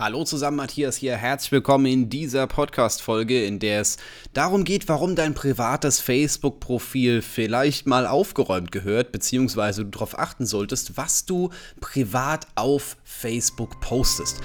Hallo zusammen, Matthias hier. Herzlich willkommen in dieser Podcast-Folge, in der es darum geht, warum dein privates Facebook-Profil vielleicht mal aufgeräumt gehört, beziehungsweise du darauf achten solltest, was du privat auf Facebook postest.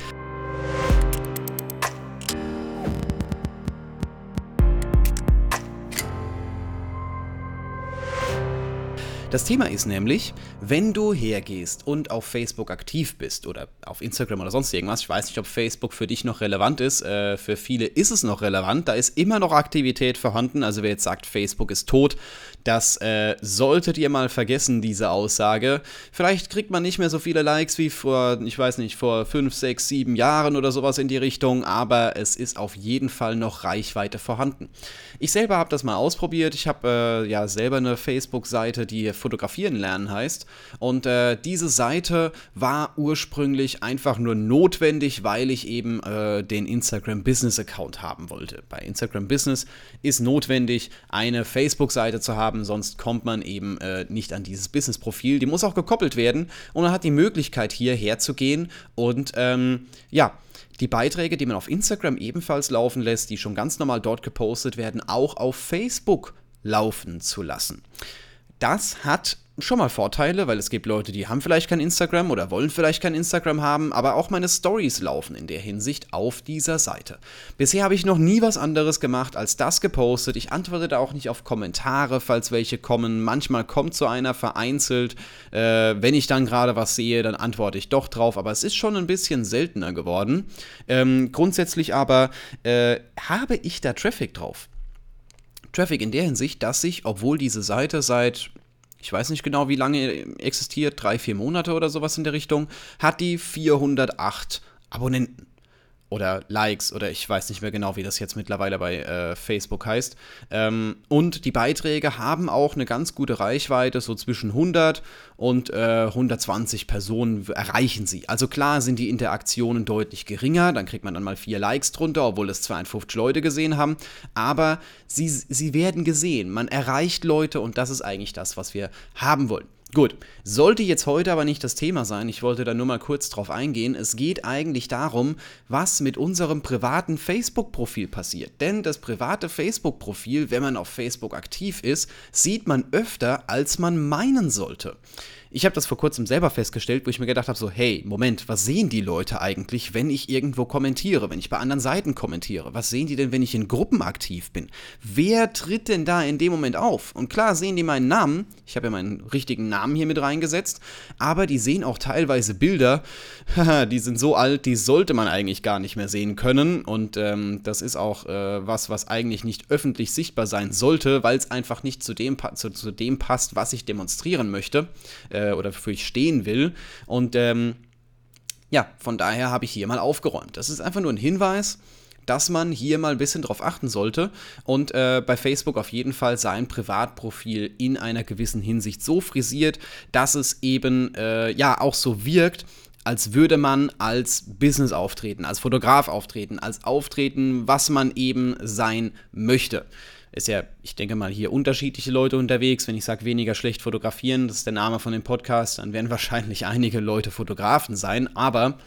Das Thema ist nämlich, wenn du hergehst und auf Facebook aktiv bist oder auf Instagram oder sonst irgendwas, ich weiß nicht, ob Facebook für dich noch relevant ist, äh, für viele ist es noch relevant, da ist immer noch Aktivität vorhanden, also wer jetzt sagt, Facebook ist tot, das äh, solltet ihr mal vergessen, diese Aussage. Vielleicht kriegt man nicht mehr so viele Likes wie vor, ich weiß nicht, vor 5, 6, 7 Jahren oder sowas in die Richtung, aber es ist auf jeden Fall noch Reichweite vorhanden. Ich selber habe das mal ausprobiert, ich habe äh, ja selber eine Facebook-Seite, die Fotografieren lernen heißt. Und äh, diese Seite war ursprünglich einfach nur notwendig, weil ich eben äh, den Instagram Business Account haben wollte. Bei Instagram Business ist notwendig, eine Facebook-Seite zu haben, sonst kommt man eben äh, nicht an dieses Business-Profil. Die muss auch gekoppelt werden und man hat die Möglichkeit, hierher zu gehen und ähm, ja, die Beiträge, die man auf Instagram ebenfalls laufen lässt, die schon ganz normal dort gepostet werden, auch auf Facebook laufen zu lassen. Das hat schon mal Vorteile, weil es gibt Leute, die haben vielleicht kein Instagram oder wollen vielleicht kein Instagram haben, aber auch meine Stories laufen in der Hinsicht auf dieser Seite. Bisher habe ich noch nie was anderes gemacht als das gepostet. Ich antworte da auch nicht auf Kommentare, falls welche kommen. Manchmal kommt so einer vereinzelt. Äh, wenn ich dann gerade was sehe, dann antworte ich doch drauf, aber es ist schon ein bisschen seltener geworden. Ähm, grundsätzlich aber äh, habe ich da Traffic drauf. Traffic in der Hinsicht, dass sich, obwohl diese Seite seit, ich weiß nicht genau wie lange existiert, drei, vier Monate oder sowas in der Richtung, hat die 408 Abonnenten oder Likes oder ich weiß nicht mehr genau, wie das jetzt mittlerweile bei äh, Facebook heißt. Ähm, und die Beiträge haben auch eine ganz gute Reichweite, so zwischen 100 und äh, 120 Personen erreichen sie. Also klar sind die Interaktionen deutlich geringer, dann kriegt man dann mal vier Likes drunter, obwohl es 52 Leute gesehen haben, aber sie, sie werden gesehen, man erreicht Leute und das ist eigentlich das, was wir haben wollen. Gut, sollte jetzt heute aber nicht das Thema sein, ich wollte da nur mal kurz drauf eingehen. Es geht eigentlich darum, was mit unserem privaten Facebook-Profil passiert. Denn das private Facebook-Profil, wenn man auf Facebook aktiv ist, sieht man öfter, als man meinen sollte. Ich habe das vor kurzem selber festgestellt, wo ich mir gedacht habe, so, hey, Moment, was sehen die Leute eigentlich, wenn ich irgendwo kommentiere, wenn ich bei anderen Seiten kommentiere? Was sehen die denn, wenn ich in Gruppen aktiv bin? Wer tritt denn da in dem Moment auf? Und klar sehen die meinen Namen, ich habe ja meinen richtigen Namen hier mit reingesetzt, aber die sehen auch teilweise Bilder, die sind so alt, die sollte man eigentlich gar nicht mehr sehen können. Und ähm, das ist auch äh, was, was eigentlich nicht öffentlich sichtbar sein sollte, weil es einfach nicht zu dem, zu, zu dem passt, was ich demonstrieren möchte. Äh, äh, oder wofür ich stehen will. Und ähm, ja, von daher habe ich hier mal aufgeräumt. Das ist einfach nur ein Hinweis dass man hier mal ein bisschen drauf achten sollte und äh, bei Facebook auf jeden Fall sein Privatprofil in einer gewissen Hinsicht so frisiert, dass es eben äh, ja auch so wirkt, als würde man als Business auftreten, als Fotograf auftreten, als auftreten, was man eben sein möchte ist ja, ich denke mal, hier unterschiedliche Leute unterwegs. Wenn ich sage, weniger schlecht fotografieren, das ist der Name von dem Podcast, dann werden wahrscheinlich einige Leute Fotografen sein. Aber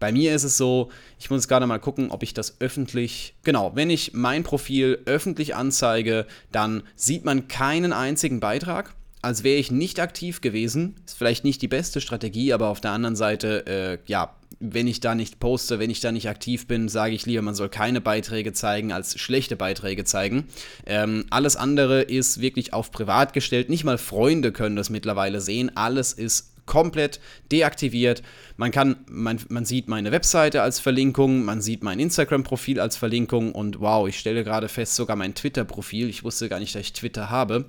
bei mir ist es so, ich muss gerade mal gucken, ob ich das öffentlich, genau, wenn ich mein Profil öffentlich anzeige, dann sieht man keinen einzigen Beitrag als wäre ich nicht aktiv gewesen. Ist vielleicht nicht die beste Strategie, aber auf der anderen Seite, äh, ja, wenn ich da nicht poste, wenn ich da nicht aktiv bin, sage ich lieber, man soll keine Beiträge zeigen, als schlechte Beiträge zeigen. Ähm, alles andere ist wirklich auf privat gestellt. Nicht mal Freunde können das mittlerweile sehen. Alles ist komplett deaktiviert. Man kann, man, man sieht meine Webseite als Verlinkung, man sieht mein Instagram-Profil als Verlinkung und wow, ich stelle gerade fest, sogar mein Twitter-Profil. Ich wusste gar nicht, dass ich Twitter habe.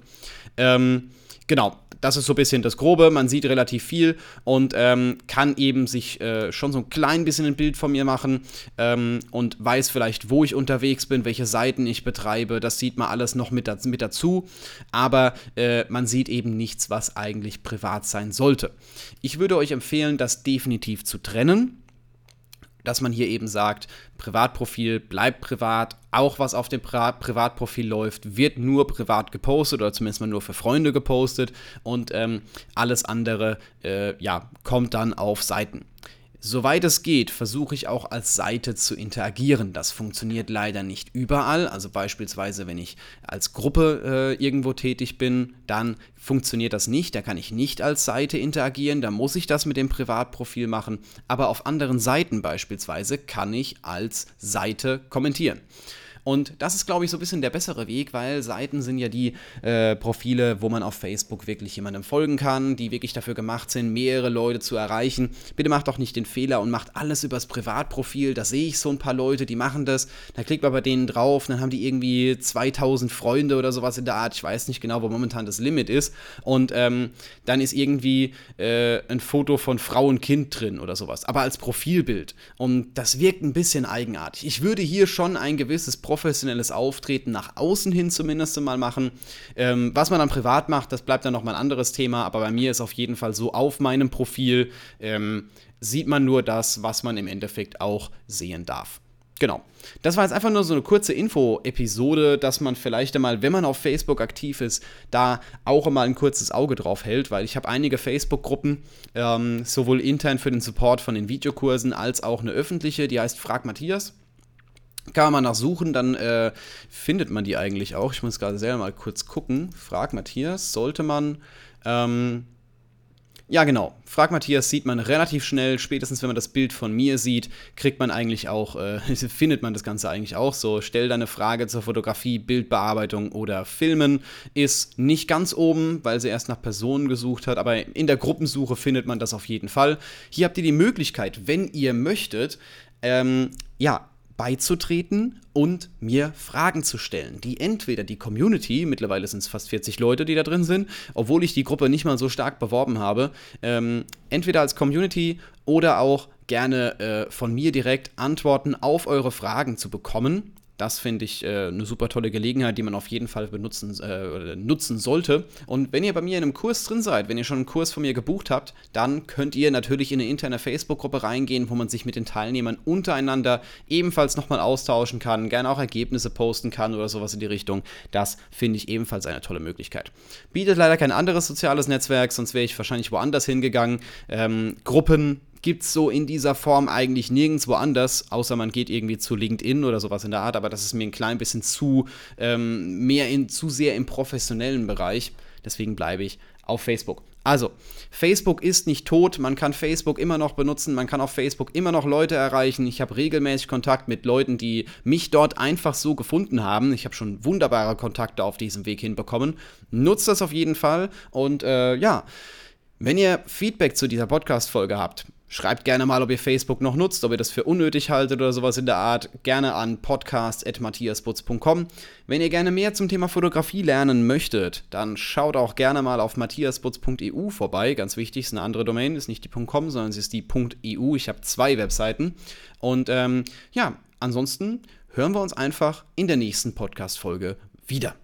Ähm, genau, das ist so ein bisschen das Grobe. Man sieht relativ viel und ähm, kann eben sich äh, schon so ein klein bisschen ein Bild von mir machen ähm, und weiß vielleicht, wo ich unterwegs bin, welche Seiten ich betreibe. Das sieht man alles noch mit, mit dazu. Aber äh, man sieht eben nichts, was eigentlich privat sein sollte. Ich würde euch empfehlen, das definitiv zu trennen dass man hier eben sagt, Privatprofil bleibt privat, auch was auf dem Pri Privatprofil läuft, wird nur privat gepostet oder zumindest mal nur für Freunde gepostet und ähm, alles andere äh, ja, kommt dann auf Seiten. Soweit es geht, versuche ich auch als Seite zu interagieren. Das funktioniert leider nicht überall. Also beispielsweise, wenn ich als Gruppe äh, irgendwo tätig bin, dann funktioniert das nicht. Da kann ich nicht als Seite interagieren. Da muss ich das mit dem Privatprofil machen. Aber auf anderen Seiten beispielsweise kann ich als Seite kommentieren. Und das ist, glaube ich, so ein bisschen der bessere Weg, weil Seiten sind ja die äh, Profile, wo man auf Facebook wirklich jemandem folgen kann, die wirklich dafür gemacht sind, mehrere Leute zu erreichen. Bitte macht doch nicht den Fehler und macht alles übers Privatprofil. Da sehe ich so ein paar Leute, die machen das. Da klickt man bei denen drauf, dann haben die irgendwie 2000 Freunde oder sowas in der Art. Ich weiß nicht genau, wo momentan das Limit ist. Und ähm, dann ist irgendwie äh, ein Foto von Frau und Kind drin oder sowas. Aber als Profilbild. Und das wirkt ein bisschen eigenartig. Ich würde hier schon ein gewisses Profil professionelles Auftreten nach außen hin zumindest mal machen. Ähm, was man dann privat macht, das bleibt dann nochmal ein anderes Thema, aber bei mir ist auf jeden Fall so auf meinem Profil ähm, sieht man nur das, was man im Endeffekt auch sehen darf. Genau. Das war jetzt einfach nur so eine kurze Info-Episode, dass man vielleicht einmal, wenn man auf Facebook aktiv ist, da auch einmal ein kurzes Auge drauf hält, weil ich habe einige Facebook-Gruppen, ähm, sowohl intern für den Support von den Videokursen als auch eine öffentliche, die heißt Frag Matthias. Kann man nach suchen, dann äh, findet man die eigentlich auch. Ich muss gerade selber mal kurz gucken. Frag Matthias, sollte man. Ähm, ja, genau. Frag Matthias sieht man relativ schnell. Spätestens, wenn man das Bild von mir sieht, kriegt man eigentlich auch, äh, findet man das Ganze eigentlich auch so. Stell deine Frage zur Fotografie, Bildbearbeitung oder Filmen. Ist nicht ganz oben, weil sie erst nach Personen gesucht hat, aber in der Gruppensuche findet man das auf jeden Fall. Hier habt ihr die Möglichkeit, wenn ihr möchtet, ähm, ja, beizutreten und mir Fragen zu stellen, die entweder die Community, mittlerweile sind es fast 40 Leute, die da drin sind, obwohl ich die Gruppe nicht mal so stark beworben habe, ähm, entweder als Community oder auch gerne äh, von mir direkt Antworten auf eure Fragen zu bekommen. Das finde ich äh, eine super tolle Gelegenheit, die man auf jeden Fall benutzen, äh, nutzen sollte. Und wenn ihr bei mir in einem Kurs drin seid, wenn ihr schon einen Kurs von mir gebucht habt, dann könnt ihr natürlich in eine interne Facebook-Gruppe reingehen, wo man sich mit den Teilnehmern untereinander ebenfalls nochmal austauschen kann, gerne auch Ergebnisse posten kann oder sowas in die Richtung. Das finde ich ebenfalls eine tolle Möglichkeit. Bietet leider kein anderes soziales Netzwerk, sonst wäre ich wahrscheinlich woanders hingegangen. Ähm, Gruppen gibt es so in dieser Form eigentlich nirgendwo anders, außer man geht irgendwie zu LinkedIn oder sowas in der Art, aber das ist mir ein klein bisschen zu, ähm, mehr in, zu sehr im professionellen Bereich. Deswegen bleibe ich auf Facebook. Also, Facebook ist nicht tot, man kann Facebook immer noch benutzen, man kann auf Facebook immer noch Leute erreichen. Ich habe regelmäßig Kontakt mit Leuten, die mich dort einfach so gefunden haben. Ich habe schon wunderbare Kontakte auf diesem Weg hinbekommen. Nutzt das auf jeden Fall und äh, ja. Wenn ihr Feedback zu dieser Podcast-Folge habt, Schreibt gerne mal, ob ihr Facebook noch nutzt, ob ihr das für unnötig haltet oder sowas in der Art. Gerne an podcast.matthiasputz.com. Wenn ihr gerne mehr zum Thema Fotografie lernen möchtet, dann schaut auch gerne mal auf matthiasputz.eu vorbei. Ganz wichtig, ist eine andere Domain, ist nicht die .com, sondern es ist die .eu. Ich habe zwei Webseiten. Und ähm, ja, ansonsten hören wir uns einfach in der nächsten Podcast-Folge wieder.